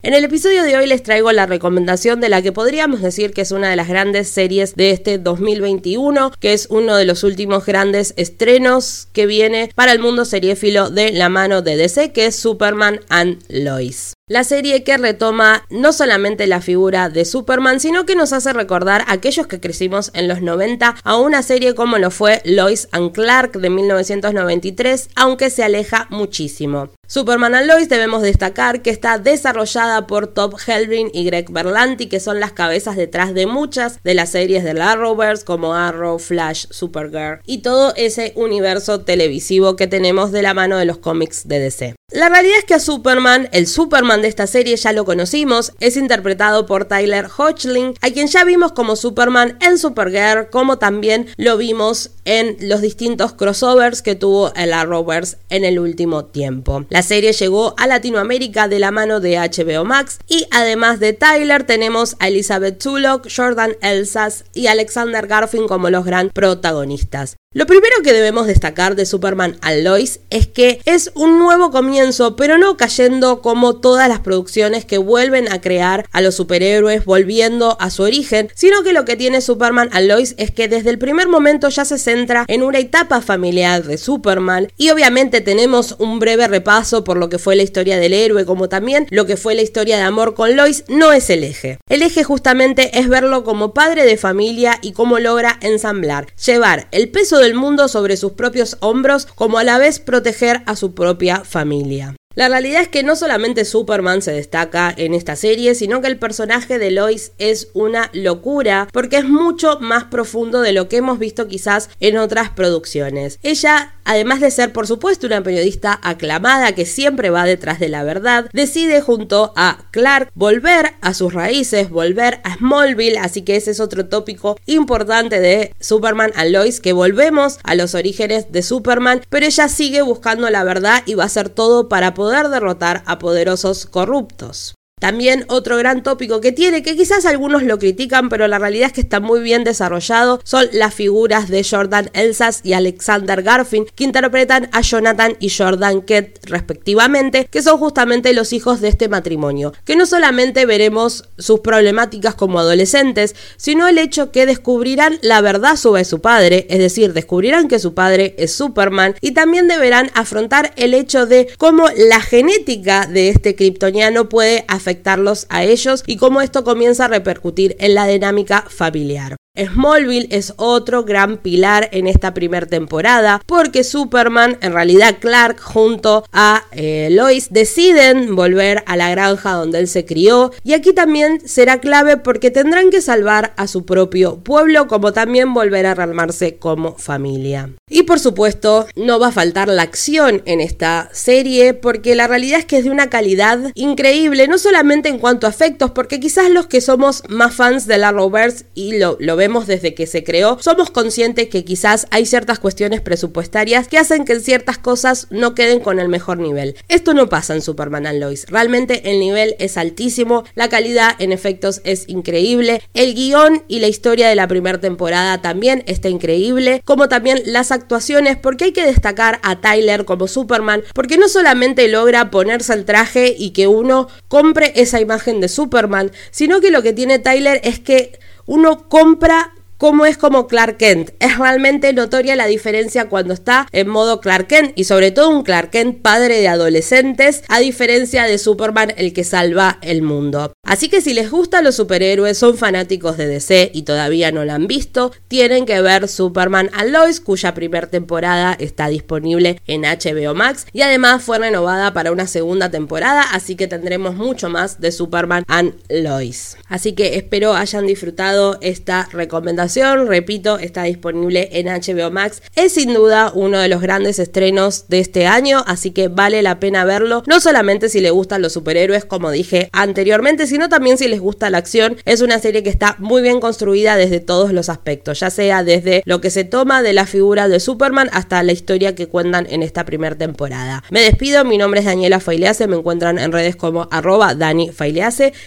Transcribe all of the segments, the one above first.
En el episodio de hoy les traigo la recomendación de la que podríamos decir que es una de las grandes series de este 2021, que es uno de los últimos grandes estrenos que viene para el mundo seriéfilo de la mano de DC, que es Superman and Lois. La serie que retoma no solamente la figura de Superman, sino que nos hace recordar a aquellos que crecimos en los 90 a una serie como lo fue Lois and Clark de 1993, aunque se aleja muchísimo. Superman and Lois debemos destacar que está desarrollada por Top Helbring y Greg Berlanti, que son las cabezas detrás de muchas de las series de la Arrowverse como Arrow, Flash, Supergirl y todo ese universo televisivo que tenemos de la mano de los cómics de DC. La realidad es que a Superman, el Superman de esta serie ya lo conocimos, es interpretado por Tyler Hoechlin, a quien ya vimos como Superman en Supergirl, como también lo vimos en los distintos crossovers que tuvo el Arrowverse en el último tiempo. La serie llegó a Latinoamérica de la mano de HBO Max y además de Tyler tenemos a Elizabeth Tulloch, Jordan Elsas y Alexander Garfin como los gran protagonistas. Lo primero que debemos destacar de Superman and Lois es que es un nuevo comienzo, pero no cayendo como todas las producciones que vuelven a crear a los superhéroes volviendo a su origen, sino que lo que tiene Superman and Lois es que desde el primer momento ya se centra en una etapa familiar de Superman y obviamente tenemos un breve repaso por lo que fue la historia del héroe como también lo que fue la historia de amor con Lois no es el eje. El eje justamente es verlo como padre de familia y cómo logra ensamblar, llevar el peso del mundo sobre sus propios hombros, como a la vez proteger a su propia familia familia. La realidad es que no solamente Superman se destaca en esta serie, sino que el personaje de Lois es una locura porque es mucho más profundo de lo que hemos visto quizás en otras producciones. Ella, además de ser por supuesto una periodista aclamada que siempre va detrás de la verdad, decide junto a Clark volver a sus raíces, volver a Smallville, así que ese es otro tópico importante de Superman a Lois, que volvemos a los orígenes de Superman, pero ella sigue buscando la verdad y va a hacer todo para poder poder derrotar a poderosos corruptos. También otro gran tópico que tiene, que quizás algunos lo critican, pero la realidad es que está muy bien desarrollado, son las figuras de Jordan Elsas y Alexander Garfin, que interpretan a Jonathan y Jordan Kent respectivamente, que son justamente los hijos de este matrimonio, que no solamente veremos sus problemáticas como adolescentes, sino el hecho que descubrirán la verdad sobre su padre, es decir, descubrirán que su padre es Superman, y también deberán afrontar el hecho de cómo la genética de este kryptoniano puede afectar afectarlos a ellos y cómo esto comienza a repercutir en la dinámica familiar. Smallville es otro gran pilar en esta primera temporada porque Superman, en realidad Clark junto a eh, Lois deciden volver a la granja donde él se crió y aquí también será clave porque tendrán que salvar a su propio pueblo como también volver a armarse como familia. Y por supuesto no va a faltar la acción en esta serie porque la realidad es que es de una calidad increíble, no solamente en cuanto a efectos, porque quizás los que somos más fans de la Arrowverse y lo, lo vemos desde que se creó, somos conscientes que quizás hay ciertas cuestiones presupuestarias que hacen que ciertas cosas no queden con el mejor nivel. Esto no pasa en Superman and Lois. Realmente el nivel es altísimo, la calidad en efectos es increíble, el guion y la historia de la primera temporada también está increíble, como también las actuaciones, porque hay que destacar a Tyler como Superman, porque no solamente logra ponerse el traje y que uno compre esa imagen de Superman, sino que lo que tiene Tyler es que uno compra cómo es como Clark Kent. Es realmente notoria la diferencia cuando está en modo Clark Kent y sobre todo un Clark Kent padre de adolescentes a diferencia de Superman el que salva el mundo. Así que si les gustan los superhéroes, son fanáticos de DC y todavía no la han visto, tienen que ver Superman and Lois cuya primera temporada está disponible en HBO Max y además fue renovada para una segunda temporada, así que tendremos mucho más de Superman and Lois. Así que espero hayan disfrutado esta recomendación repito, está disponible en HBO Max. Es sin duda uno de los grandes estrenos de este año, así que vale la pena verlo, no solamente si le gustan los superhéroes, como dije anteriormente, sino también si les gusta la acción. Es una serie que está muy bien construida desde todos los aspectos, ya sea desde lo que se toma de la figura de Superman hasta la historia que cuentan en esta primera temporada. Me despido, mi nombre es Daniela Failease, me encuentran en redes como arroba Dani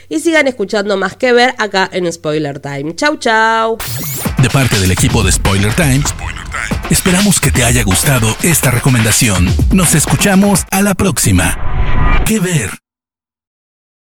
y sigan escuchando más que ver acá en Spoiler Time. Chau, chau. De parte del equipo de Spoiler Time, esperamos que te haya gustado esta recomendación. Nos escuchamos a la próxima. ¿Qué ver?